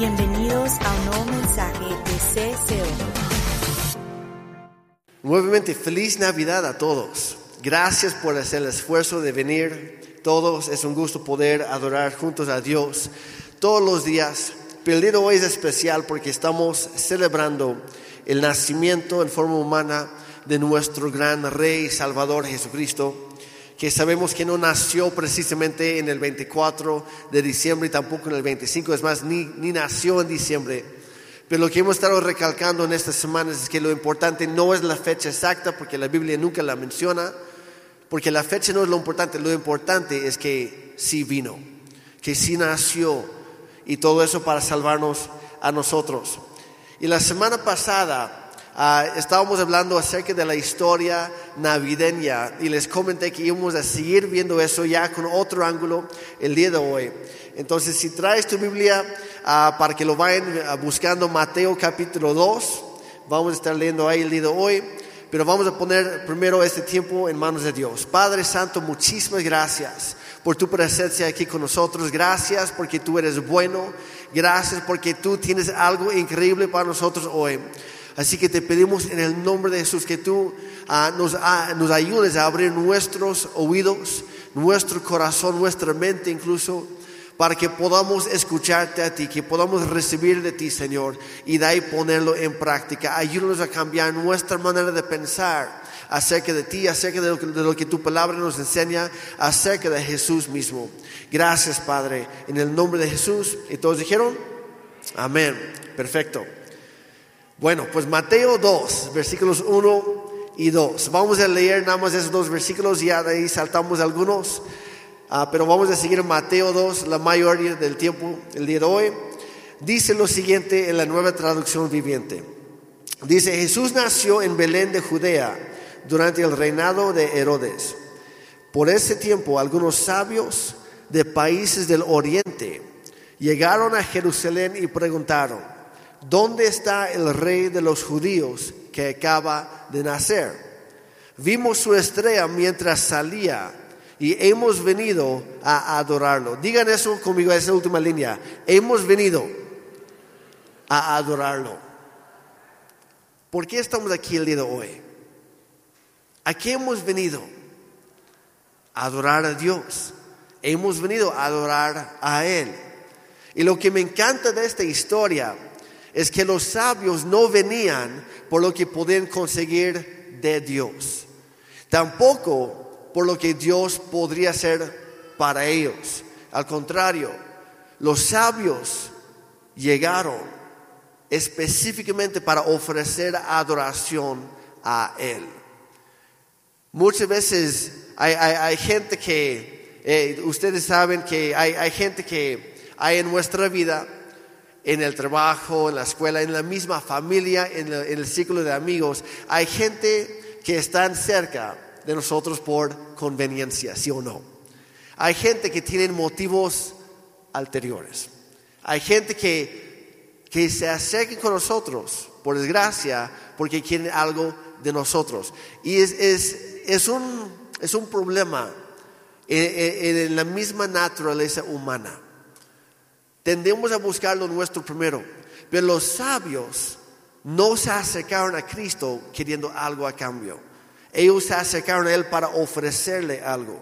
Bienvenidos a un nuevo mensaje de CCO. Nuevamente, feliz Navidad a todos. Gracias por hacer el esfuerzo de venir. Todos es un gusto poder adorar juntos a Dios todos los días. Pero el día de hoy es especial porque estamos celebrando el nacimiento en forma humana de nuestro gran Rey Salvador Jesucristo que sabemos que no nació precisamente en el 24 de diciembre y tampoco en el 25, es más, ni, ni nació en diciembre. Pero lo que hemos estado recalcando en estas semanas es que lo importante no es la fecha exacta, porque la Biblia nunca la menciona, porque la fecha no es lo importante, lo importante es que sí vino, que sí nació, y todo eso para salvarnos a nosotros. Y la semana pasada Ah, estábamos hablando acerca de la historia navideña y les comenté que íbamos a seguir viendo eso ya con otro ángulo el día de hoy. Entonces, si traes tu Biblia ah, para que lo vayan ah, buscando Mateo capítulo 2, vamos a estar leyendo ahí el día de hoy, pero vamos a poner primero este tiempo en manos de Dios. Padre Santo, muchísimas gracias por tu presencia aquí con nosotros. Gracias porque tú eres bueno. Gracias porque tú tienes algo increíble para nosotros hoy. Así que te pedimos en el nombre de Jesús que tú ah, nos, ah, nos ayudes a abrir nuestros oídos, nuestro corazón, nuestra mente incluso, para que podamos escucharte a ti, que podamos recibir de ti, Señor, y de ahí ponerlo en práctica. Ayúdanos a cambiar nuestra manera de pensar acerca de ti, acerca que, de lo que tu palabra nos enseña, acerca de Jesús mismo. Gracias, Padre, en el nombre de Jesús. ¿Y todos dijeron? Amén. Perfecto. Bueno, pues Mateo 2, versículos 1 y 2. Vamos a leer nada más esos dos versículos, ya de ahí saltamos algunos, ah, pero vamos a seguir Mateo 2 la mayoría del tiempo, el día de hoy. Dice lo siguiente en la nueva traducción viviente. Dice, Jesús nació en Belén de Judea durante el reinado de Herodes. Por ese tiempo algunos sabios de países del oriente llegaron a Jerusalén y preguntaron, ¿dónde está el rey de los judíos que acaba de nacer? Vimos su estrella mientras salía y hemos venido a adorarlo. Digan eso conmigo, esa última línea. Hemos venido a adorarlo. ¿Por qué estamos aquí el día de hoy? ¿A qué hemos venido? A adorar a Dios. Hemos venido a adorar a Él. Y lo que me encanta de esta historia es que los sabios no venían por lo que podían conseguir de Dios, tampoco por lo que Dios podría hacer para ellos. Al contrario, los sabios llegaron específicamente para ofrecer adoración a Él. Muchas veces hay, gente que, eh, ustedes saben que hay, hay gente que hay en nuestra vida, en el trabajo, en la escuela, en la misma familia, en, el círculo de amigos, hay gente que están cerca de nosotros por conveniencia, sí o no. Hay gente que tiene motivos anteriores. Hay gente que, que se acerca con nosotros, por desgracia, porque quieren algo de nosotros. Y es, es, es, un, es un problema en la misma naturaleza humana. Tendemos a buscar lo nuestro primero. Pero los sabios no se acercaron a Cristo queriendo algo a cambio. Ellos se acercaron a Él para ofrecerle algo.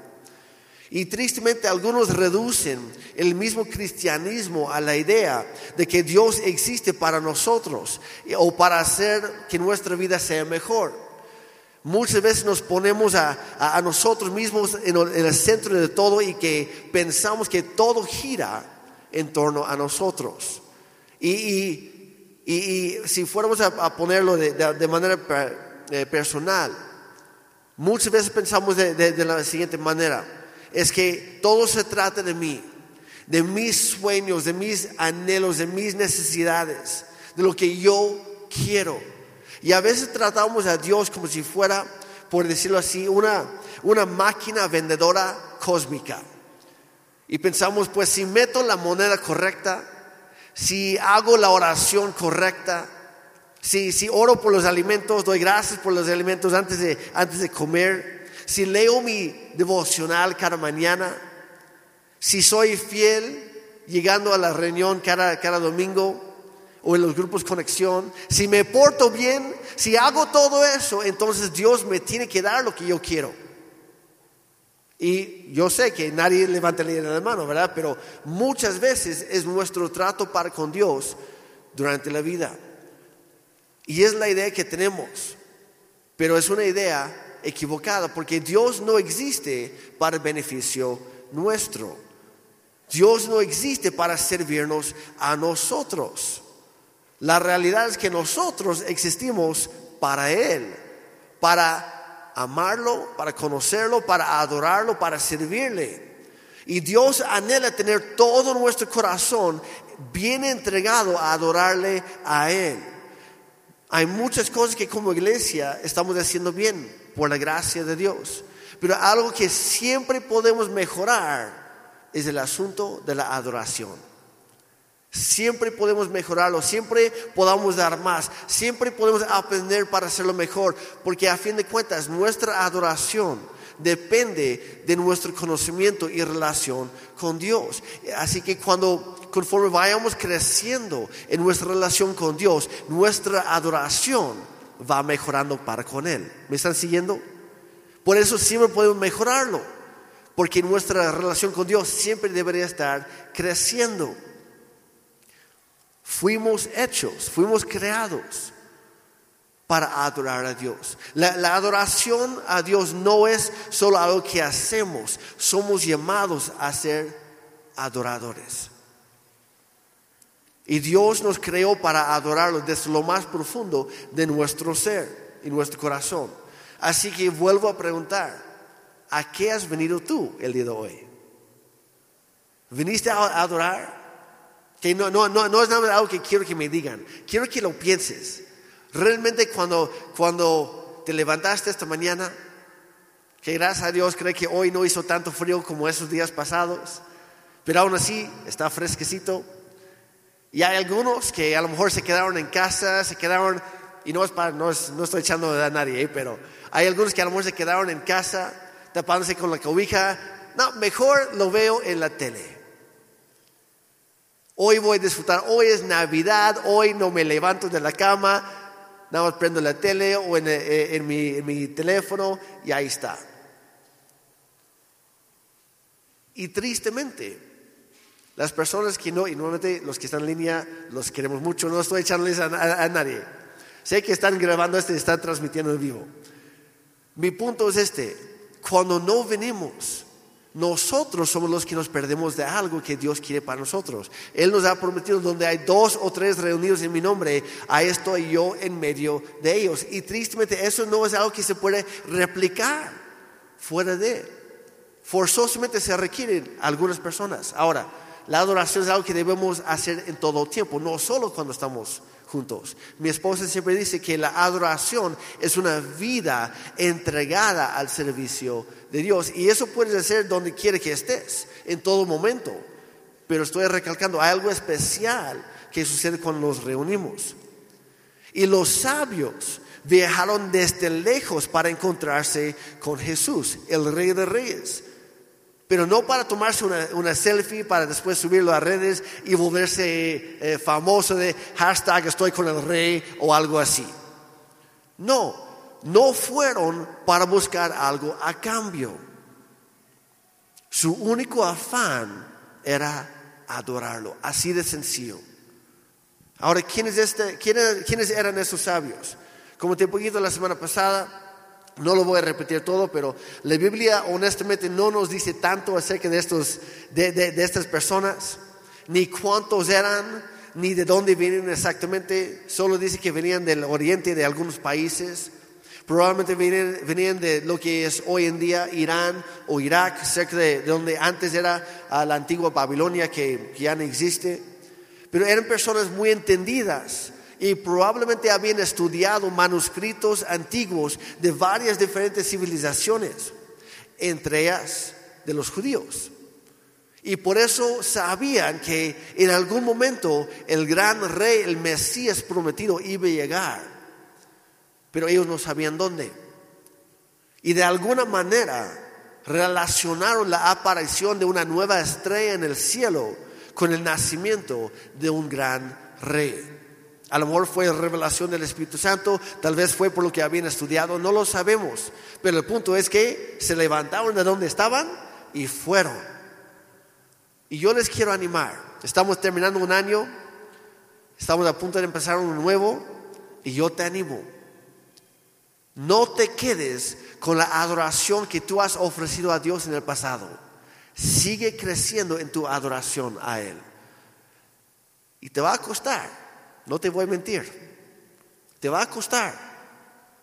Y tristemente algunos reducen el mismo cristianismo a la idea de que Dios existe para nosotros o para hacer que nuestra vida sea mejor. Muchas veces nos ponemos a, nosotros mismos en el centro de todo y que pensamos que todo gira en torno a nosotros. Y, si fuéramos a, ponerlo de, manera eh, personal, muchas veces pensamos de, la siguiente manera, es que todo se trata de mí, de mis sueños, de mis anhelos, de mis necesidades, de lo que yo quiero. Y a veces tratamos a Dios como si fuera, por decirlo así, una, una máquina vendedora cósmica. Y pensamos, pues si meto la moneda correcta, si hago la oración correcta, si, si oro por los alimentos, doy gracias por los alimentos antes de, antes de comer, si leo mi devocional cada mañana, si soy fiel llegando a la reunión cada, cada domingo o en los grupos conexión, si me porto bien, si hago todo eso, entonces Dios me tiene que dar lo que yo quiero. Y yo sé que nadie levanta la mano, ¿verdad? Pero muchas veces es nuestro trato para con Dios durante la vida. Y es la idea que tenemos, pero es una idea equivocada porque Dios no existe para beneficio nuestro. Dios no existe para servirnos a nosotros. La realidad es que nosotros existimos para Él, para amarlo, para conocerlo, para adorarlo, para servirle. Y Dios anhela tener todo nuestro corazón bien entregado a adorarle a Él. Hay muchas cosas que como iglesia estamos haciendo bien por la gracia de Dios. Pero algo que siempre podemos mejorar es el asunto de la adoración. Siempre podemos mejorarlo, siempre podamos dar más, siempre podemos aprender para hacerlo mejor, porque a fin de cuentas nuestra adoración depende de nuestro conocimiento y relación con Dios. Así que cuando conforme vayamos creciendo en nuestra relación con Dios, nuestra adoración va mejorando para con Él. ¿Me están siguiendo? Por eso siempre podemos mejorarlo, porque nuestra relación con Dios siempre debería estar creciendo. Fuimos hechos, fuimos creados para adorar a Dios. La, adoración a Dios no es solo algo que hacemos, somos llamados a ser adoradores. Y Dios nos creó para adorarlo desde lo más profundo de nuestro ser y nuestro corazón. Así que vuelvo a preguntar, ¿a qué has venido tú el día de hoy? ¿Viniste a adorar? Que no, no, no, no es nada algo que quiero que me digan. Quiero que lo pienses. Realmente cuando, cuando te levantaste esta mañana, que gracias a Dios cree que hoy no hizo tanto frío como esos días pasados, pero aún así está fresquecito. Y hay algunos que a lo mejor se quedaron en casa, se quedaron, y no es para, no, no estoy echando a nadie, ¿eh? pero hay algunos que a lo mejor se quedaron en casa, tapándose con la cobija. No, mejor lo veo en la tele. Hoy voy a disfrutar, hoy es Navidad, hoy no me levanto de la cama, nada más prendo la tele o en, eh, mi, teléfono y ahí está. Y tristemente, las personas que no, y nuevamente los que están en línea, los queremos mucho, no estoy echándoles a, a nadie. Sé que están grabando este y están transmitiendo en vivo. Mi punto es este, cuando no venimos nosotros somos los que nos perdemos de algo que Dios quiere para nosotros. Él nos ha prometido donde hay dos o tres reunidos en mi nombre, ahí estoy yo en medio de ellos. Y tristemente eso no es algo que se puede replicar fuera de. Forzosamente se requieren algunas personas. Ahora, la adoración es algo que debemos hacer en todo tiempo, no solo cuando estamos juntos. Mi esposa siempre dice que la adoración es una vida entregada al servicio de Dios y eso puedes hacer donde quiera que estés, en todo momento. Pero estoy recalcando, algo especial que sucede cuando nos reunimos. Y los sabios viajaron desde lejos para encontrarse con Jesús, el Rey de Reyes pero no para tomarse una, selfie para después subirlo a redes y volverse eh, famoso de hashtag estoy con el rey o algo así. No, no fueron para buscar algo a cambio. Su único afán era adorarlo, así de sencillo. Ahora, ¿quiénes, este, quiénes, ¿quiénes eran esos sabios? Como te he la semana pasada, no lo voy a repetir todo, pero la Biblia honestamente no nos dice tanto acerca de, estos, de, estas personas, ni cuántos eran, ni de dónde vienen exactamente. Solo dice que venían del oriente de algunos países. Probablemente venían, de lo que es hoy en día Irán o Irak, cerca de, donde antes era la antigua Babilonia que ya no existe. Pero eran personas muy entendidas y probablemente habían estudiado manuscritos antiguos de varias diferentes civilizaciones, entre ellas de los judíos. Y por eso sabían que en algún momento el gran rey, el Mesías prometido, iba a llegar. Pero ellos no sabían dónde. Y de alguna manera relacionaron la aparición de una nueva estrella en el cielo con el nacimiento de un gran rey. A lo mejor fue revelación del Espíritu Santo, tal vez fue por lo que habían estudiado, no lo sabemos. Pero el punto es que se levantaron de donde estaban y fueron. Y yo les quiero animar. Estamos terminando un año, estamos a punto de empezar uno nuevo y yo te animo. No te quedes con la adoración que tú has ofrecido a Dios en el pasado. Sigue creciendo en tu adoración a Él. Y te va a costar. No te voy a mentir. Te va a costar.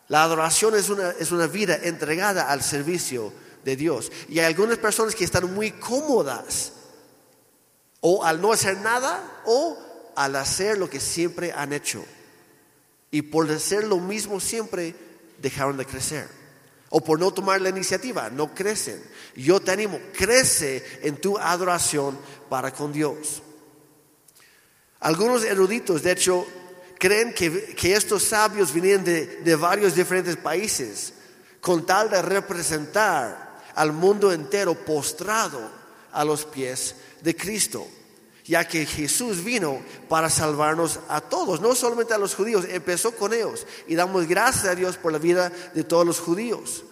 La adoración es una, es una vida entregada al servicio de Dios. Y hay algunas personas que están muy cómodas o al no hacer nada o al hacer lo que siempre han hecho. Y por hacer lo mismo siempre dejaron de crecer. O por no tomar la iniciativa, no crecen. Yo te animo, crece en tu adoración para con Dios. Algunos eruditos, de hecho, creen que, estos sabios vienen de, varios diferentes países con tal de representar al mundo entero postrado a los pies de Cristo, ya que Jesús vino para salvarnos a todos, no solamente a los judíos, empezó con ellos y damos gracias a Dios por la vida de todos los judíos.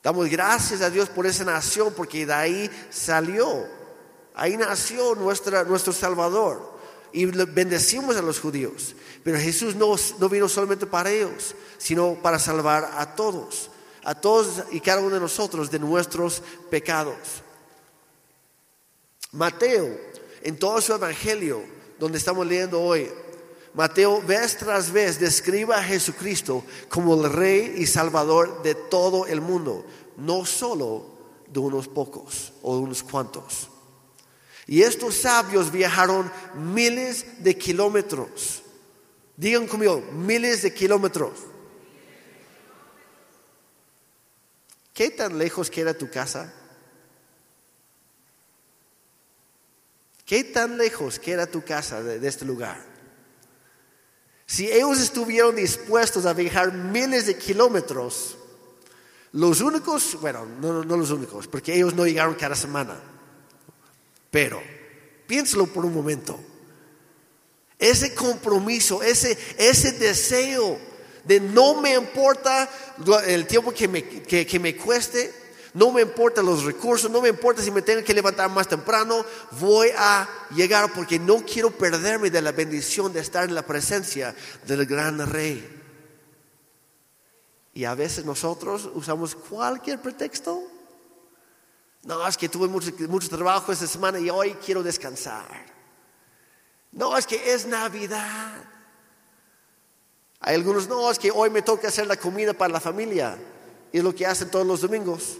Damos gracias a Dios por esa nación porque de ahí salió, ahí nació nuestra, nuestro Salvador y bendecimos a los judíos. Pero Jesús no, no vino solamente para ellos, sino para salvar a todos, a todos y cada uno de nosotros de nuestros pecados. Mateo, en todo su evangelio, donde estamos leyendo hoy, Mateo vez tras vez describe a Jesucristo como el rey y salvador de todo el mundo, no solo de unos pocos o de unos cuantos. Y estos sabios viajaron miles de kilómetros. Digan conmigo, miles de kilómetros. ¿Qué tan lejos queda tu casa? ¿Qué tan lejos queda tu casa de, este lugar? Si ellos estuvieron dispuestos a viajar miles de kilómetros, los únicos, bueno, no, no los únicos, porque ellos no llegaron cada semana pero, piénselo por un momento. Ese compromiso, ese, ese deseo de no me importa el tiempo que me, que, me cueste, no me importa los recursos, no me importa si me tengo que levantar más temprano, voy a llegar porque no quiero perderme de la bendición de estar en la presencia del gran rey. Y a veces nosotros usamos cualquier pretexto no, es que tuve mucho, trabajo esta semana y hoy quiero descansar. No, es que es Navidad. Hay algunos, no, es que hoy me toca hacer la comida para la familia. Y es lo que hacen todos los domingos.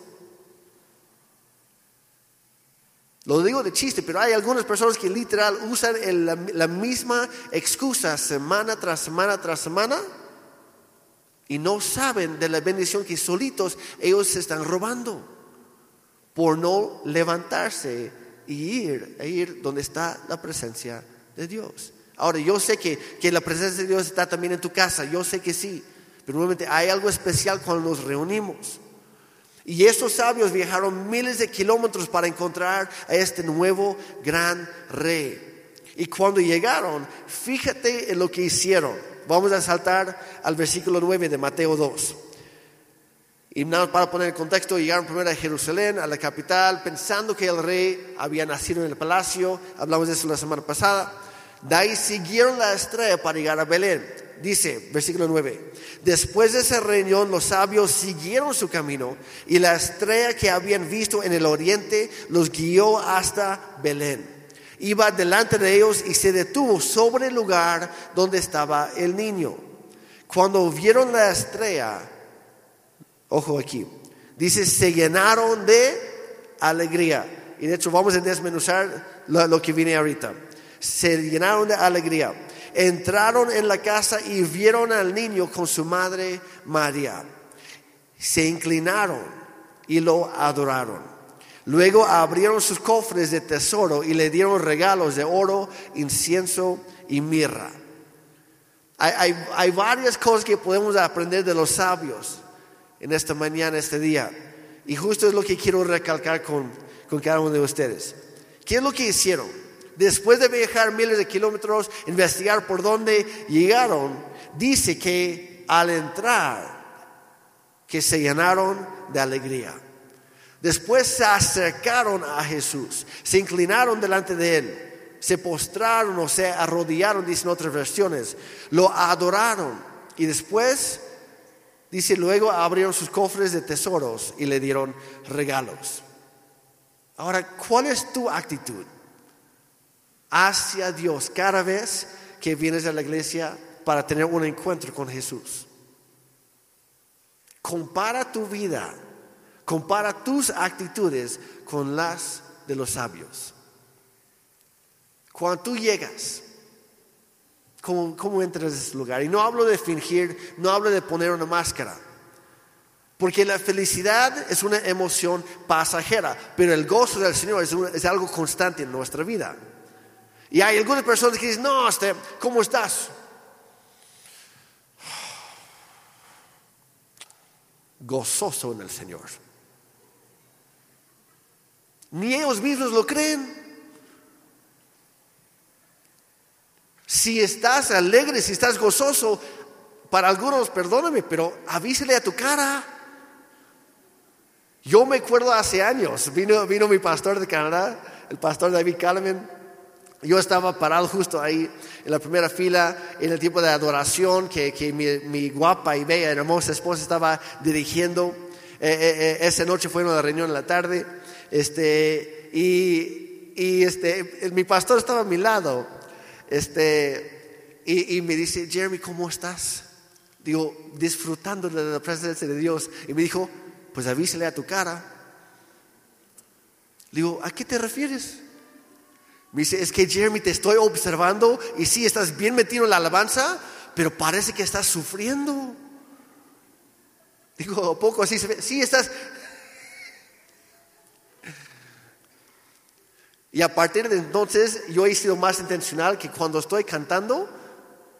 Lo digo de chiste, pero hay algunas personas que literal usan la misma excusa semana tras semana tras semana y no saben de la bendición que solitos ellos se están robando por no levantarse y ir, e ir donde está la presencia de Dios. Ahora, yo sé que, que, la presencia de Dios está también en tu casa, yo sé que sí, pero nuevamente hay algo especial cuando nos reunimos. Y estos sabios viajaron miles de kilómetros para encontrar a este nuevo gran rey. Y cuando llegaron, fíjate en lo que hicieron. Vamos a saltar al versículo 9 de Mateo 2. Y para poner el contexto, llegaron primero a Jerusalén, a la capital, pensando que el rey había nacido en el palacio. Hablamos de eso la semana pasada. De ahí siguieron la estrella para llegar a Belén. Dice, versículo 9, después de ese reunión los sabios siguieron su camino y la estrella que habían visto en el oriente los guió hasta Belén. Iba delante de ellos y se detuvo sobre el lugar donde estaba el niño. Cuando vieron la estrella, Ojo aquí. Dice, se llenaron de alegría. Y de hecho vamos a desmenuzar lo, que viene ahorita. Se llenaron de alegría. Entraron en la casa y vieron al niño con su madre María. Se inclinaron y lo adoraron. Luego abrieron sus cofres de tesoro y le dieron regalos de oro, incienso y mirra. Hay, hay, varias cosas que podemos aprender de los sabios en esta mañana, este día. Y justo es lo que quiero recalcar con, con cada uno de ustedes. ¿Qué es lo que hicieron? después de viajar miles de kilómetros, investigar por dónde llegaron, dice que al entrar, que se llenaron de alegría. Después se acercaron a Jesús, se inclinaron delante de él, se postraron o se arrodillaron, dicen otras versiones, lo adoraron y después, dice, luego abrieron sus cofres de tesoros y le dieron regalos. Ahora, ¿cuál es tu actitud hacia Dios cada vez que vienes a la iglesia para tener un encuentro con Jesús? Compara tu vida Compara tus actitudes con las de los sabios. Cuando tú llegas, ¿cómo, entras a ese lugar? Y no hablo de fingir, no hablo de poner una máscara. Porque la felicidad es una emoción pasajera, pero el gozo del Señor es, algo constante en nuestra vida. Y hay algunas personas que dicen, no, este, ¿cómo estás? Gozoso en el Señor. Ni ellos mismos lo creen. Si estás alegre, si estás gozoso, para algunos, perdóname, pero avísele a tu cara. Yo me acuerdo hace años, vino, vino mi pastor de Canadá, el pastor David Kaleman. Yo estaba parado justo ahí en la primera fila en el tiempo de adoración que, mi, guapa y bella hermosa esposa estaba dirigiendo. Eh, eh, eh, esa noche fue una reunión en la tarde este, y, este, mi pastor estaba a mi lado. Este, y, me dice, Jeremy, ¿cómo estás? Digo, disfrutando de la presencia de Dios. Y me dijo, pues avísele a tu cara. Digo, ¿a qué te refieres? Me dice, es que Jeremy, te estoy observando y sí, estás bien metido en la alabanza, pero parece que estás sufriendo. Digo, poco así se ve. Sí, estás, Y a partir de entonces yo he sido más intencional que cuando estoy cantando,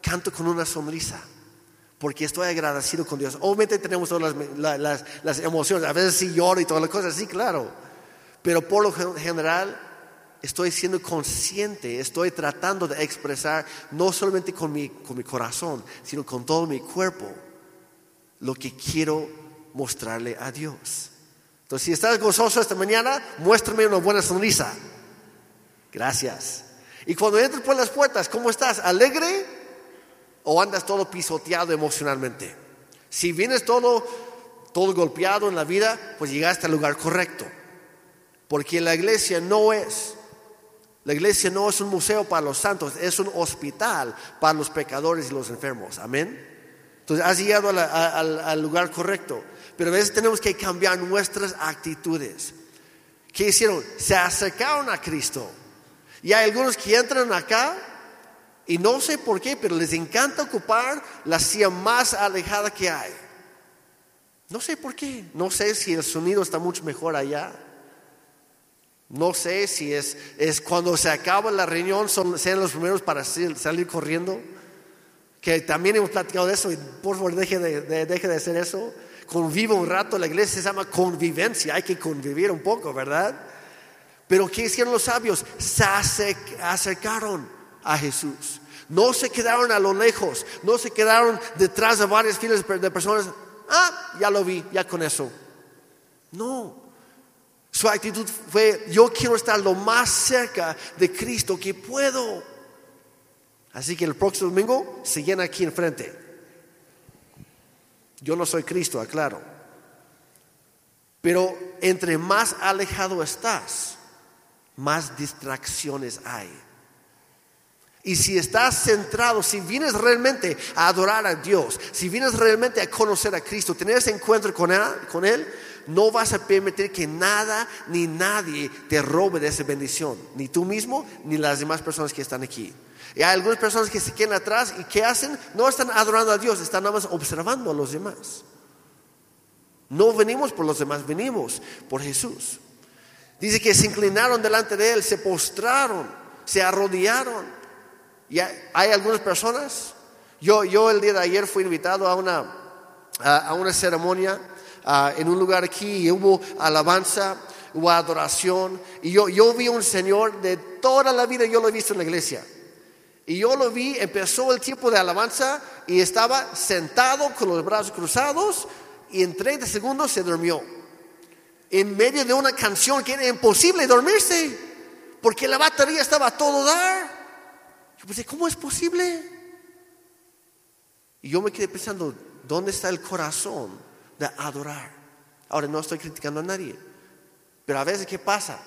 canto con una sonrisa. Porque estoy agradecido con Dios. Obviamente tenemos todas las, emociones. A veces sí lloro y todas las cosas, sí, claro. Pero por lo general estoy siendo consciente, estoy tratando de expresar no solamente con mi, con mi corazón, sino con todo mi cuerpo lo que quiero mostrarle a Dios. Entonces, si estás gozoso esta mañana, muéstrame una buena sonrisa. Gracias. Y cuando entres por las puertas, ¿cómo estás? ¿Alegre o andas todo pisoteado emocionalmente? Si vienes todo, todo golpeado en la vida, pues llegaste al lugar correcto. Porque la iglesia no es, la iglesia no es un museo para los santos, es un hospital para los pecadores y los enfermos. Amén. Entonces has llegado al lugar correcto. Pero a veces tenemos que cambiar nuestras actitudes. ¿Qué hicieron? Se acercaron a Cristo y hay algunos que entran acá y no sé por qué, pero les encanta ocupar la silla más alejada que hay. No sé por qué. No sé si el sonido está mucho mejor allá. No sé si es, es cuando se acaba la reunión, son, sean los primeros para salir, corriendo. Que también hemos platicado de eso y por favor deje de, deje de hacer eso. Conviva un rato, la iglesia se llama convivencia, hay que convivir un poco, ¿verdad? Pero ¿qué hicieron los sabios? Se acercaron a Jesús. No se quedaron a lo lejos, no se quedaron detrás de varias filas de personas. Ah, ya lo vi, ya con eso. No. Su actitud fue, yo quiero estar lo más cerca de Cristo que puedo. Así que el próximo domingo se llena aquí enfrente. Yo no soy Cristo, aclaro. Pero entre más alejado estás, más distracciones hay. Y si estás centrado, si vienes realmente a adorar a Dios, si vienes realmente a conocer a Cristo, tener ese encuentro con él, no vas a permitir que nada ni nadie te robe de esa bendición, ni tú mismo ni las demás personas que están aquí. Y hay algunas personas que se quedan atrás y ¿qué hacen? No están adorando a Dios, están nada más observando a los demás. No venimos por los demás, venimos por Jesús. Dice que se inclinaron delante de él, se postraron, se arrodillaron. Y hay algunas personas, yo, yo el día de ayer fui invitado a una, a, una ceremonia en un lugar aquí y hubo alabanza. o adoración. Y yo, yo vi un Señor de toda la vida, yo lo he visto en la iglesia. Y yo lo vi, empezó el tiempo de alabanza y estaba sentado con los brazos cruzados y en 30 segundos se durmió. En medio de una canción que era imposible dormirse, porque la batería estaba todo dar. Yo pensé, ¿cómo es posible? Y yo me quedé pensando, ¿dónde está el corazón de adorar? Ahora no estoy criticando a nadie, pero a veces ¿qué pasa?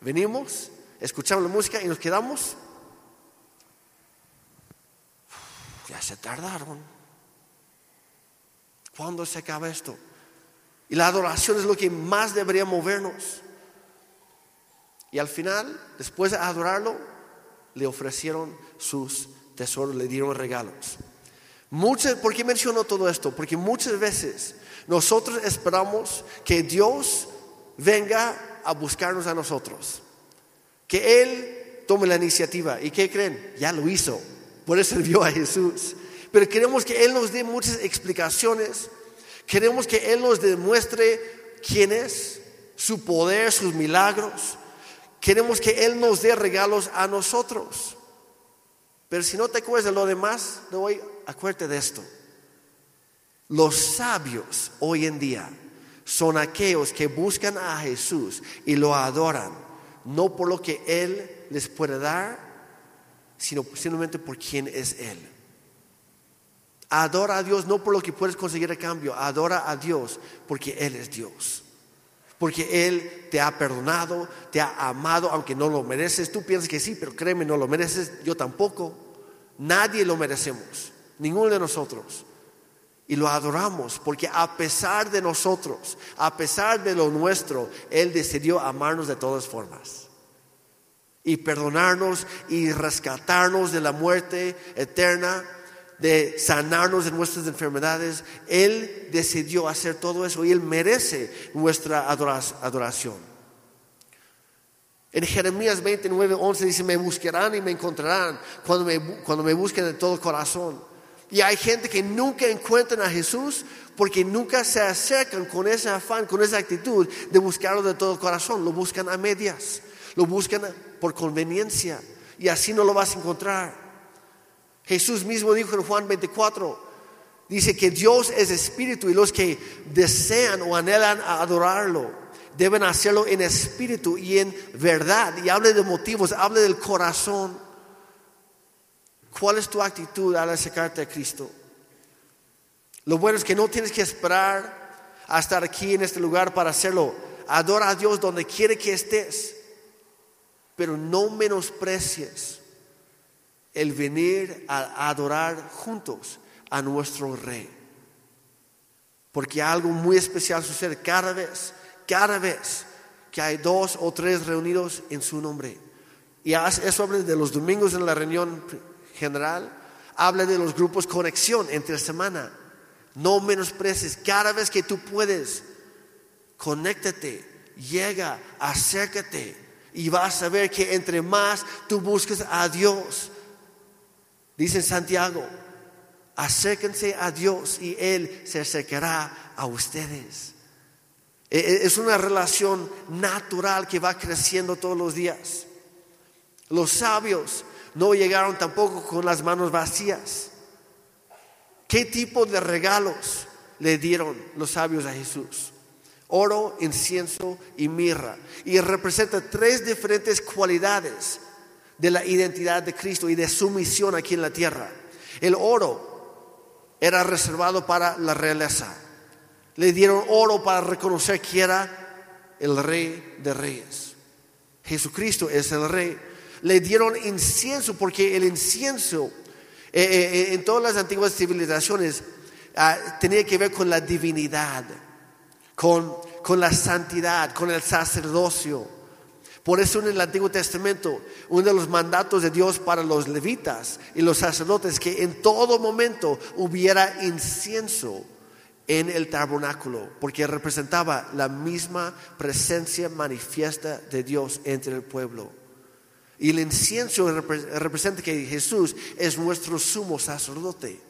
Venimos, escuchamos la música y nos quedamos. Ya se tardaron. ¿Cuándo se acaba esto? Y la adoración es lo que más debería movernos. Y al final, después de adorarlo, le ofrecieron sus tesoros, le dieron regalos. Muchas, ¿Por qué menciono todo esto? Porque muchas veces nosotros esperamos que Dios venga a buscarnos a nosotros, que Él tome la iniciativa. ¿Y qué creen? Ya lo hizo, por eso vio a Jesús. Pero queremos que Él nos dé muchas explicaciones, queremos que Él nos demuestre quién es, su poder, sus milagros. Queremos que Él nos dé regalos a nosotros. Pero si no te acuerdas de lo demás, no voy, acuérdate de esto. Los sabios hoy en día son aquellos que buscan a Jesús y lo adoran, no por lo que Él les puede dar, sino simplemente por quién es Él. Adora a Dios no por lo que puedes conseguir a cambio, adora a Dios porque Él es Dios. Porque Él te ha perdonado, te ha amado, aunque no lo mereces. Tú piensas que sí, pero créeme, no lo mereces. Yo tampoco. Nadie lo merecemos, ninguno de nosotros. Y lo adoramos porque a pesar de nosotros, a pesar de lo nuestro, Él decidió amarnos de todas formas. Y perdonarnos y rescatarnos de la muerte eterna de sanarnos de nuestras enfermedades. Él decidió hacer todo eso y Él merece nuestra adoración. En Jeremías 29, 11 dice, me buscarán y me encontrarán cuando me, cuando me busquen de todo corazón. Y hay gente que nunca encuentran a Jesús porque nunca se acercan con ese afán, con esa actitud de buscarlo de todo corazón. Lo buscan a medias, lo buscan por conveniencia y así no lo vas a encontrar. Jesús mismo dijo en Juan 24, dice que Dios es espíritu y los que desean o anhelan adorarlo deben hacerlo en espíritu y en verdad. Y hable de motivos, hable del corazón. ¿Cuál es tu actitud al acercarte a Cristo? Lo bueno es que no tienes que esperar a estar aquí en este lugar para hacerlo. Adora a Dios donde quiere que estés, pero no menosprecies el venir a adorar juntos a nuestro Rey. Porque algo muy especial sucede cada vez, cada vez que hay dos o tres reunidos en su nombre. Y eso habla de los domingos en la reunión general, habla de los grupos conexión entre semana. No menosprecies, cada vez que tú puedes, conéctate, llega, acércate y vas a ver que entre más tú busques a Dios, Dice Santiago, acérquense a Dios y Él se acercará a ustedes. E, e, es una relación natural que va creciendo todos los días. Los sabios no llegaron tampoco con las manos vacías. ¿Qué tipo de regalos le dieron los sabios a Jesús? Oro, incienso y mirra. Y representa tres diferentes cualidades de la identidad de Cristo y de su misión aquí en la tierra. El oro era reservado para la realeza. Le dieron oro para reconocer que era el rey de reyes. Jesucristo es el rey. Le dieron incienso porque el incienso eh, eh, eh, en todas las antiguas civilizaciones ah, tenía que ver con la divinidad, con, con la santidad, con el sacerdocio. Por eso en el Antiguo Testamento, uno de los mandatos de Dios para los levitas y los sacerdotes, que en todo momento hubiera incienso en el tabernáculo, porque representaba la misma presencia manifiesta de Dios entre el pueblo. Y el incienso representa que Jesús es nuestro sumo sacerdote.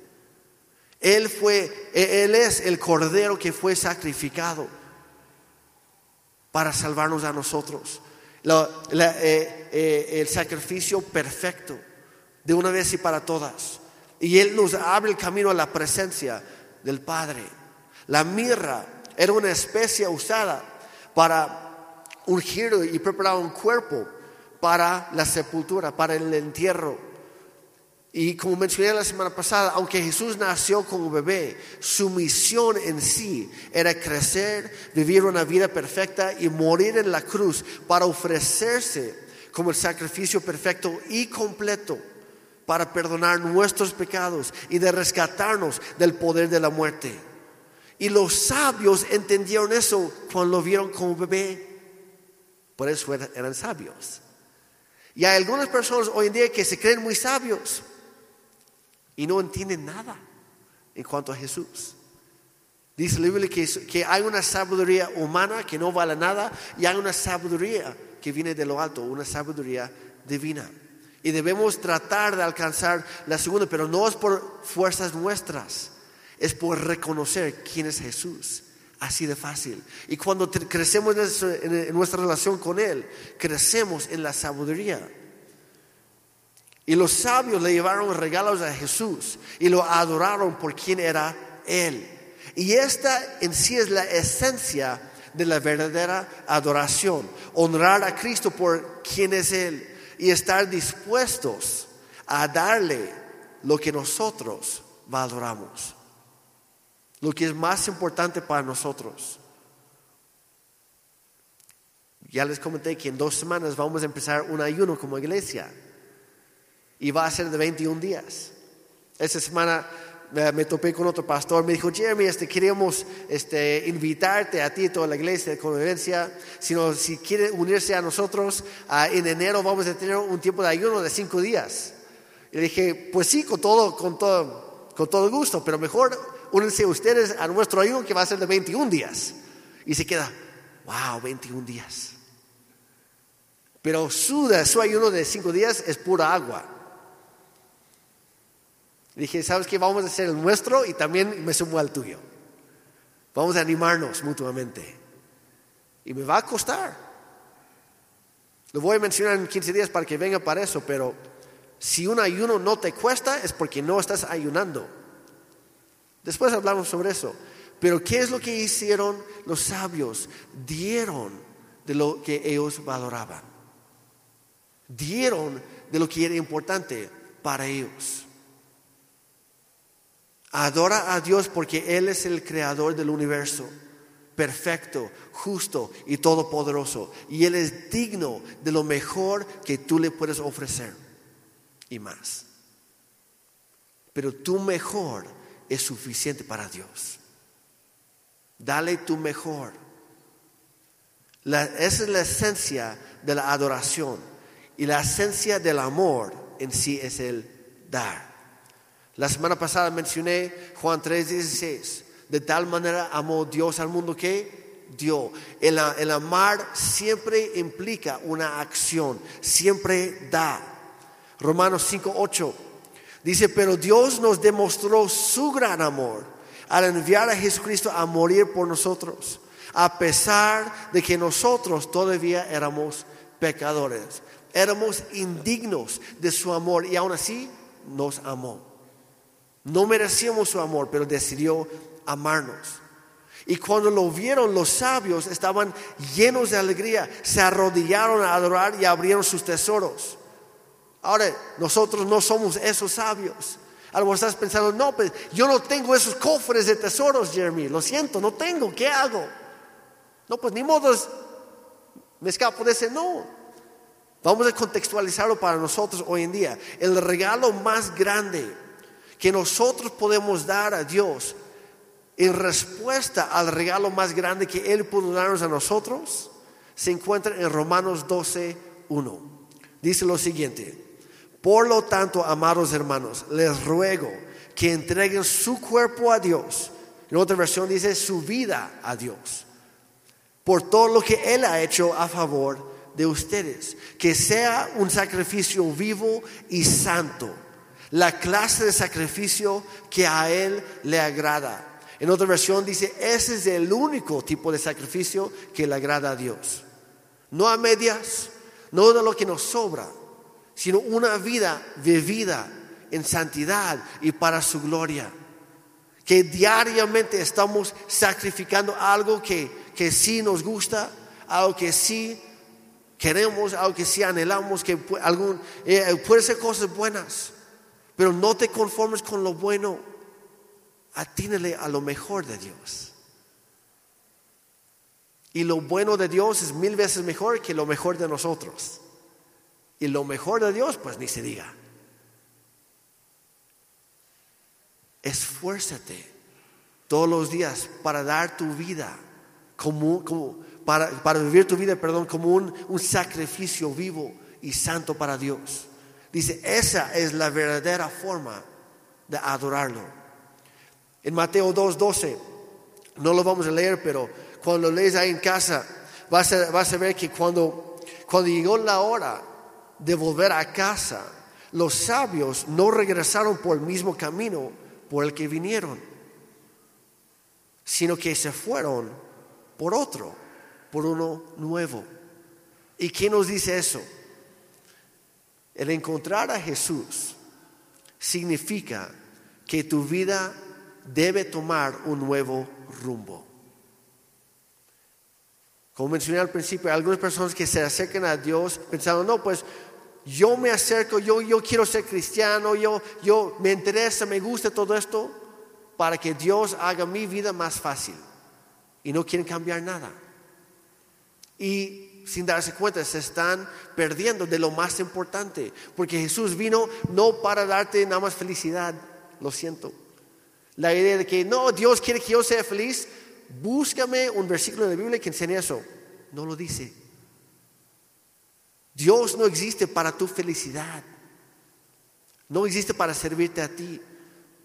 Él fue, Él es el cordero que fue sacrificado para salvarnos a nosotros. Eh, eh, el sacrificio perfecto, de una vez y para todas. Y Él nos abre el camino a la presencia del Padre. La mirra era una especie usada para ungir y preparar un cuerpo para la sepultura, para el entierro. Y como mencioné la semana pasada, aunque Jesús nació como bebé, su misión en sí era crecer, vivir una vida perfecta y morir en la cruz para ofrecerse como el sacrificio perfecto y completo para perdonar nuestros pecados y de rescatarnos del poder de la muerte. Y los sabios entendieron eso cuando lo vieron como bebé. Por eso eran, sabios. Y hay algunas personas hoy en día que se creen muy sabios y no entienden nada en cuanto a Jesús. Dice la Biblia que, que hay una sabiduría humana que no vale nada y hay una sabiduría que viene de lo alto, una sabiduría divina. Y debemos tratar de alcanzar la segunda, pero no es por fuerzas nuestras, es por reconocer quién es Jesús. Así de fácil. Y cuando crecemos en nuestra relación con Él, crecemos en la sabiduría. Y los sabios le llevaron regalos a Jesús y lo adoraron por quien era Él. Y esta en sí es la esencia de la verdadera adoración. Honrar a Cristo por quien es Él y estar dispuestos a darle lo que nosotros valoramos. Lo que es más importante para nosotros. Ya les comenté que en dos semanas vamos a empezar un ayuno como iglesia y va a ser de 21 días. Esta semana eh, me topé con otro pastor, me dijo, Jeremy, este, queríamos este, invitarte a ti y toda la iglesia de convivencia, sino si quiere unirse a nosotros, ah, en enero vamos a tener un tiempo de ayuno de cinco días. Y le dije, pues sí, con todo, con todo, con todo gusto, pero mejor únense ustedes a nuestro ayuno que va a ser de 21 días. Y se queda, wow, 21 días. Pero su, su ayuno de cinco días es pura agua. Dije, ¿sabes qué? Vamos a hacer el nuestro y también me sumo al tuyo. Vamos a animarnos mutuamente. Y me va a costar. Lo voy a mencionar en 15 días para que venga para eso, pero si un ayuno no te cuesta es porque no estás ayunando. Después hablamos sobre eso. Pero ¿qué es lo que hicieron los sabios? Dieron de lo que ellos valoraban. Dieron de lo que era importante para ellos. Adora a Dios porque Él es el creador del universo, perfecto, justo y todopoderoso. Y Él es digno de lo mejor que tú le puedes ofrecer y más. Pero tu mejor es suficiente para Dios. Dale tu mejor. Esa es la esencia de la adoración. Y la esencia del amor en sí es el dar. La semana pasada mencioné Juan 3:16. De tal manera amó Dios al mundo que dio. El, amar siempre implica una acción, siempre da. Romanos 5:8 dice, pero Dios nos demostró su gran amor al enviar a Jesucristo a morir por nosotros, a pesar de que nosotros todavía éramos pecadores, éramos indignos de su amor y aún así nos amó. No merecíamos su amor, pero decidió amarnos. Y cuando lo vieron los sabios estaban llenos de alegría, se arrodillaron a adorar y abrieron sus tesoros. Ahora, nosotros no somos esos sabios. A estás pensando, no, pues yo no tengo esos cofres de tesoros, Jeremy. Lo siento, no tengo. ¿Qué hago? No, pues ni modo, me escapo de ese. No. Vamos a contextualizarlo para nosotros hoy en día. El regalo más grande que nosotros podemos dar a Dios en respuesta al regalo más grande que Él pudo darnos a nosotros se encuentra en Romanos 12, 1. Dice lo siguiente, por lo tanto, amados hermanos, les ruego que entreguen su cuerpo a Dios. En otra versión dice su vida a Dios. Por todo lo que Él ha hecho a favor de ustedes. Que sea un sacrificio vivo y santo. La clase de sacrificio que a Él le agrada. En otra versión dice, ese es el único tipo de sacrificio que le agrada a Dios. No a medias, no de lo que nos sobra, sino una vida vivida en santidad y para su gloria. Que diariamente estamos sacrificando algo que, que sí nos gusta, algo que sí queremos, algo que sí anhelamos, que algún, eh, puede ser cosas buenas, pero no te conformes con lo bueno, atínele a lo mejor de Dios. Y lo bueno de Dios es mil veces mejor que lo mejor de nosotros. Y lo mejor de Dios, pues ni se diga. Esfuérzate todos los días para dar tu vida como, como para, para, vivir tu vida, perdón, como un, un sacrificio vivo y santo para Dios. Dice, esa es la verdadera forma de adorarlo. En Mateo 2.12, no lo vamos a leer, pero cuando lees ahí en casa, vas a, vas a ver que cuando, cuando llegó la hora de volver a casa, los sabios no regresaron por el mismo camino por el que vinieron, sino que se fueron por otro, por uno nuevo. ¿Y quién nos dice eso? El encontrar a Jesús significa que tu vida debe tomar un nuevo rumbo. Como mencioné al principio, hay algunas personas que se acercan a Dios pensando, no, pues yo me acerco, yo, yo quiero ser cristiano, yo, yo me interesa, me gusta todo esto para que Dios haga mi vida más fácil. Y no quieren cambiar nada. Y sin darse cuenta se están perdiendo de lo más importante. Porque Jesús vino no para darte nada más felicidad, lo siento. La idea de que no, Dios quiere que yo sea feliz, búscame un versículo de la Biblia que enseñe eso. No lo dice. Dios no existe para tu felicidad. No existe para servirte a ti.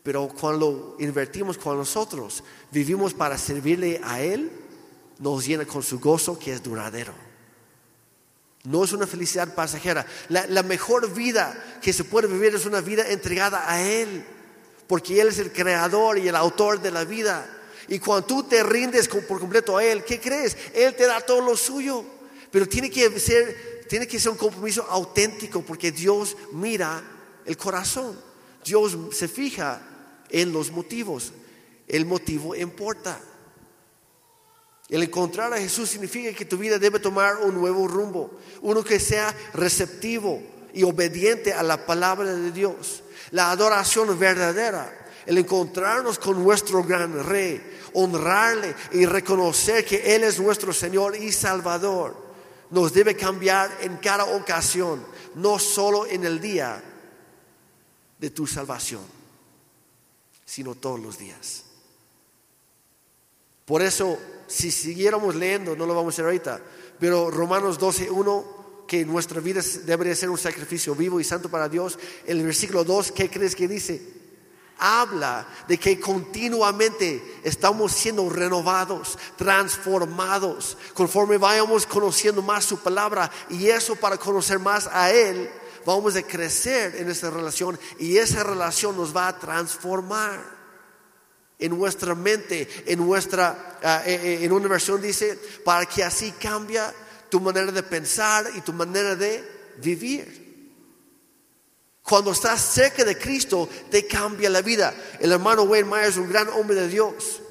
Pero cuando invertimos con nosotros, vivimos para servirle a Él, nos llena con su gozo que es duradero. No es una felicidad pasajera. La, mejor vida que se puede vivir es una vida entregada a Él, porque Él es el creador y el autor de la vida. Y cuando tú te rindes por completo a Él, ¿qué crees? Él te da todo lo suyo. Pero tiene que ser tiene que ser un compromiso auténtico porque Dios mira el corazón. Dios se fija en los motivos. El motivo importa. El encontrar a Jesús significa que tu vida debe tomar un nuevo rumbo, uno que sea receptivo y obediente a la palabra de Dios. La adoración verdadera, el encontrarnos con nuestro gran rey, honrarle y reconocer que Él es nuestro Señor y Salvador nos debe cambiar en cada ocasión, no solo en el día de tu salvación, sino todos los días. Por eso, si siguiéramos leyendo, no lo vamos a hacer ahorita, pero Romanos 12, 1, que nuestra vida debería ser un sacrificio vivo y santo para Dios, en el versículo 2, ¿qué crees que dice? habla de que continuamente estamos siendo renovados, transformados, conforme vayamos conociendo más su palabra y eso para conocer más a Él, vamos a crecer en esa relación y esa relación nos va a transformar en nuestra mente, en nuestra, ah, eh, eh, en una versión dice, para que así cambia tu manera de pensar y tu manera de vivir. Cuando estás cerca de Cristo, te cambia la vida. El hermano Wayne Myers es un gran hombre de Dios.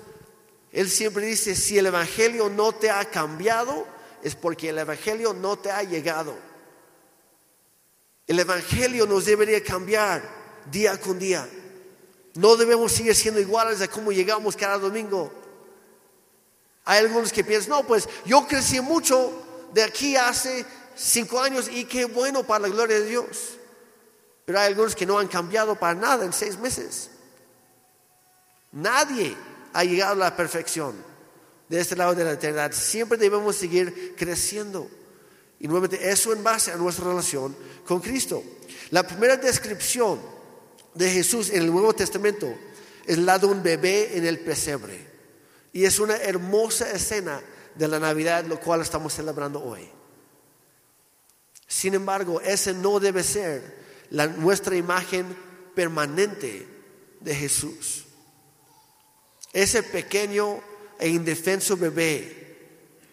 Él siempre dice, si el Evangelio no te ha cambiado, es porque el Evangelio no te ha llegado. El Evangelio nos debería cambiar día con día. No debemos seguir siendo iguales a como llegamos cada domingo. Hay algunos que piensan, no, pues yo crecí mucho de aquí hace cinco años y qué bueno para la gloria de Dios. Pero hay algunos que no han cambiado para nada en seis meses. Nadie ha llegado a la perfección de este lado de la eternidad. Siempre debemos seguir creciendo. Y nuevamente eso en base a nuestra relación con Cristo. La primera descripción de Jesús en el Nuevo Testamento es la de un bebé en el pesebre. Y es una hermosa escena de la Navidad, lo cual estamos celebrando hoy. Sin embargo, ese no debe ser la, nuestra imagen permanente de Jesús. Ese pequeño e indefenso bebé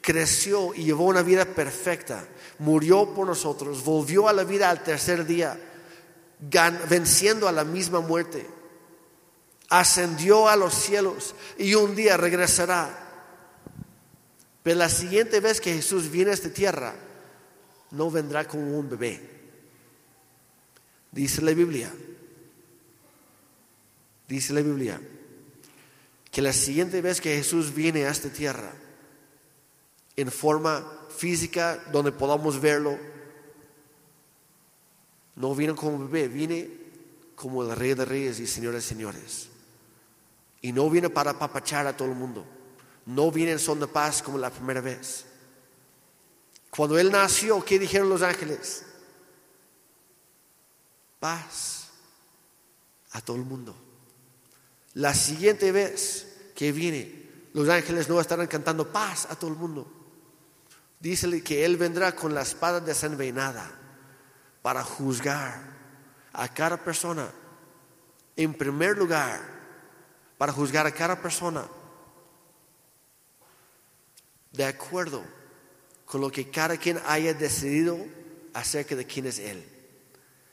creció y llevó una vida perfecta, murió por nosotros, volvió a la vida al tercer día, venciendo a la misma muerte, ascendió a los cielos y un día regresará. Pero la siguiente vez que Jesús viene a esta tierra, no vendrá como un bebé. Dice la Biblia, dice la Biblia, que la siguiente vez que Jesús viene a esta tierra, en forma física, donde podamos verlo, no viene como bebé, viene como el rey de reyes y señores señores. Y no viene para apapachar a todo el mundo. No viene en son de paz como la primera vez. Cuando Él nació, ¿qué dijeron los ángeles? Paz a todo el mundo. La siguiente vez que viene, los ángeles no estarán cantando paz a todo el mundo. Dícele que Él vendrá con la espada desenvainada para juzgar a cada persona. En primer lugar, para juzgar a cada persona de acuerdo con lo que cada quien haya decidido acerca de quién es Él.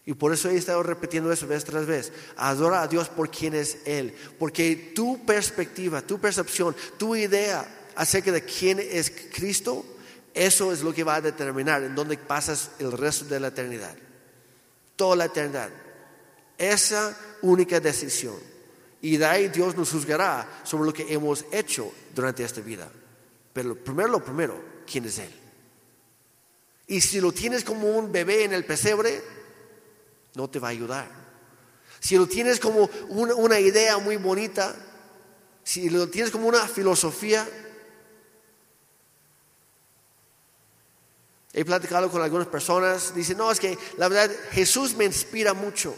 Y por eso he estado repitiendo eso vez tras vez. Adora a Dios por quién es Él. Porque tu perspectiva, tu percepción, tu idea acerca de quién es Cristo, eso es lo que va a determinar en dónde pasas el resto de la eternidad. Toda la eternidad. Esa única decisión. Y de ahí Dios nos juzgará sobre lo que hemos hecho durante esta vida. Pero primero lo primero, ¿quién es Él? Y si lo tienes como un bebé en el pesebre, no te va a ayudar. Si lo tienes como una, idea muy bonita, si lo tienes como una filosofía, He platicado con algunas personas, dicen, no, es que la verdad Jesús me inspira mucho,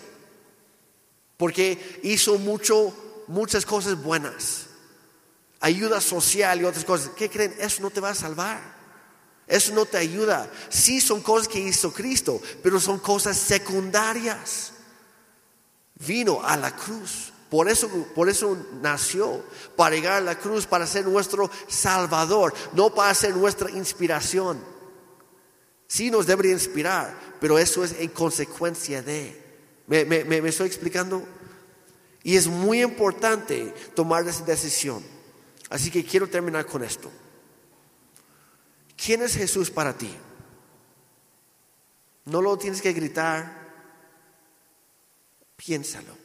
porque hizo mucho, muchas cosas buenas, ayuda social y otras cosas. ¿Qué creen? Eso no te va a salvar. Eso no te ayuda. Sí son cosas que hizo Cristo, pero son cosas secundarias. Vino a la cruz. Por eso, por eso nació, para llegar a la cruz, para ser nuestro Salvador, no para ser nuestra inspiración. Sí nos debería inspirar, pero eso es en consecuencia de. ¿Me, me estoy explicando? Y es muy importante tomar esa decisión. Así que quiero terminar con esto. ¿Quién es Jesús para ti? No lo tienes que gritar, piénsalo.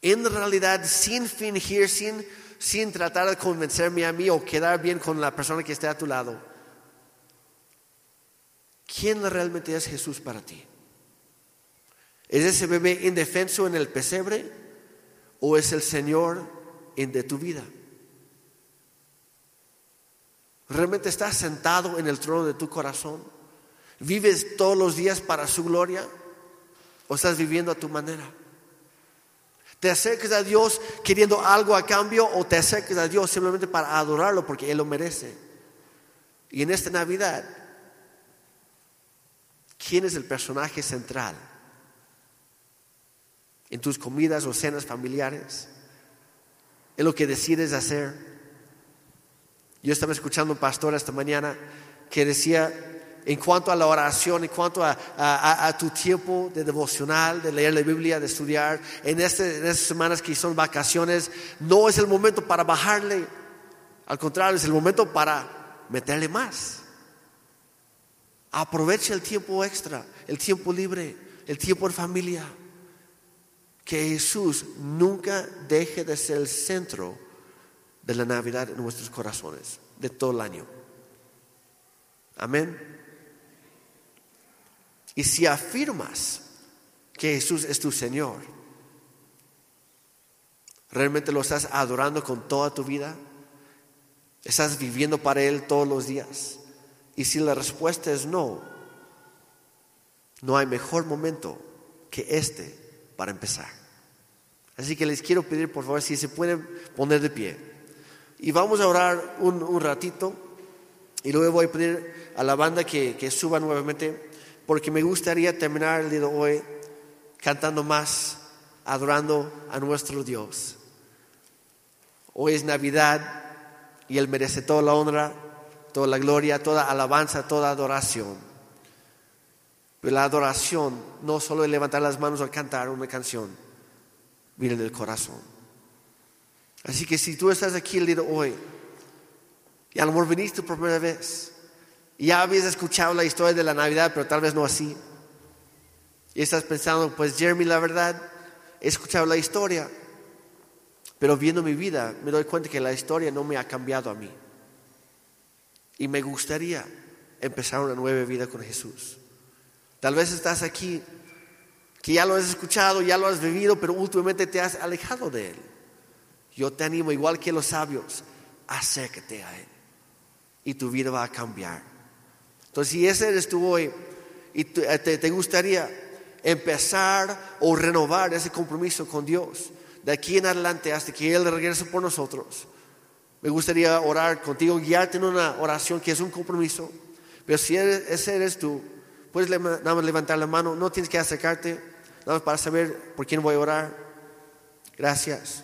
En realidad, sin fingir, sin, sin tratar de convencerme a mí o quedar bien con la persona que esté a tu lado, ¿quién realmente es Jesús para ti? ¿Es ese bebé indefenso en el pesebre o es el Señor en de tu vida? ¿Realmente estás sentado en el trono de tu corazón? ¿Vives todos los días para su gloria? ¿O estás viviendo a tu manera? ¿Te acercas a Dios queriendo algo a cambio o te acercas a Dios simplemente para adorarlo porque Él lo merece? Y en esta Navidad, ¿quién es el personaje central? En tus comidas o cenas familiares, en lo que decides hacer. Yo estaba escuchando un pastor esta mañana que decía, en cuanto a la oración, en cuanto a, tu tiempo de devocional, de leer la Biblia, de estudiar, en, este, en estas semanas que son vacaciones, no es el momento para bajarle, al contrario, es el momento para meterle más. Aprovecha el tiempo extra, el tiempo libre, el tiempo en familia. Que Jesús nunca deje de ser el centro de la Navidad en nuestros corazones, de todo el año. Amén. Y si afirmas que Jesús es tu Señor, ¿realmente lo estás adorando con toda tu vida? ¿Estás viviendo para Él todos los días? Y si la respuesta es no, no hay mejor momento que este para empezar. Así que les quiero pedir, por favor, si se pueden poner de pie. Y vamos a orar un, ratito y luego voy a pedir a la banda que, que, suba nuevamente porque me gustaría terminar el día de hoy cantando más, adorando a nuestro Dios. Hoy es Navidad y Él merece toda la honra, toda la gloria, toda alabanza, toda adoración. Pero la adoración no solo es levantar las manos al cantar una canción, viene del corazón. Así que si tú estás aquí el día de hoy y a lo viniste por primera vez y ya habías escuchado la historia de la Navidad, pero tal vez no así, y estás pensando, pues Jeremy, la verdad, he escuchado la historia, pero viendo mi vida me doy cuenta que la historia no me ha cambiado a mí. Y me gustaría empezar una nueva vida con Jesús. Tal vez estás aquí, que ya lo has escuchado, ya lo has vivido, pero últimamente te has alejado de Él. Yo te animo, igual que los sabios, acércate a Él. Y tu vida va a cambiar. Entonces, si ese eres tú hoy y te, te gustaría empezar o renovar ese compromiso con Dios de aquí en adelante hasta que Él regrese por nosotros. Me gustaría orar contigo, guiarte en una oración que es un compromiso. Pero si ese eres tú, puedes nada más levantar la mano, no tienes que acercarte, nada para saber por quién voy a orar. Gracias,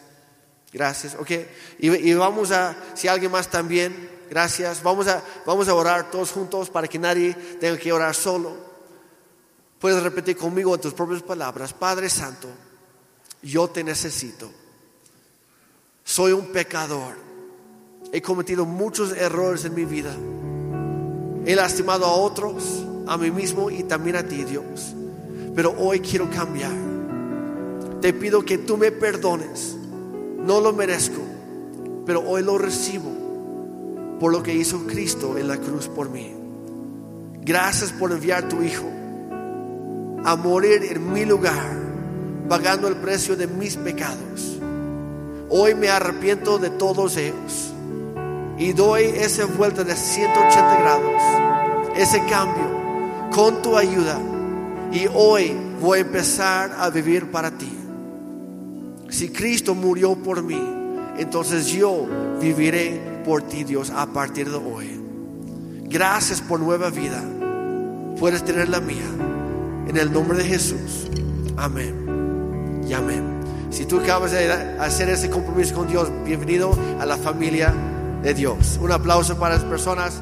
gracias, ok. Y, vamos a, si alguien más también, gracias. Vamos a, vamos a orar todos juntos para que nadie tenga que orar solo. Puedes repetir conmigo en tus propias palabras, Padre Santo, yo te necesito. Soy un pecador. He cometido muchos errores en mi vida. He lastimado a otros, a mí mismo y también a ti, Dios. Pero hoy quiero cambiar. Te pido que tú me perdones. No lo merezco, pero hoy lo recibo por lo que hizo Cristo en la cruz por mí. Gracias por enviar a tu Hijo a morir en mi lugar, pagando el precio de mis pecados. Hoy me arrepiento de todos ellos y doy esa vuelta de 180 grados, ese cambio, con tu ayuda. Y hoy voy a empezar a vivir para ti. Si Cristo murió por mí, entonces yo viviré por ti, Dios, a partir de hoy. Gracias por nueva vida. Puedes tener la mía. En el nombre de Jesús. Amén. Y amén. Si tú acabas de hacer ese compromiso con Dios, bienvenido a la familia de Dios. Un aplauso para las personas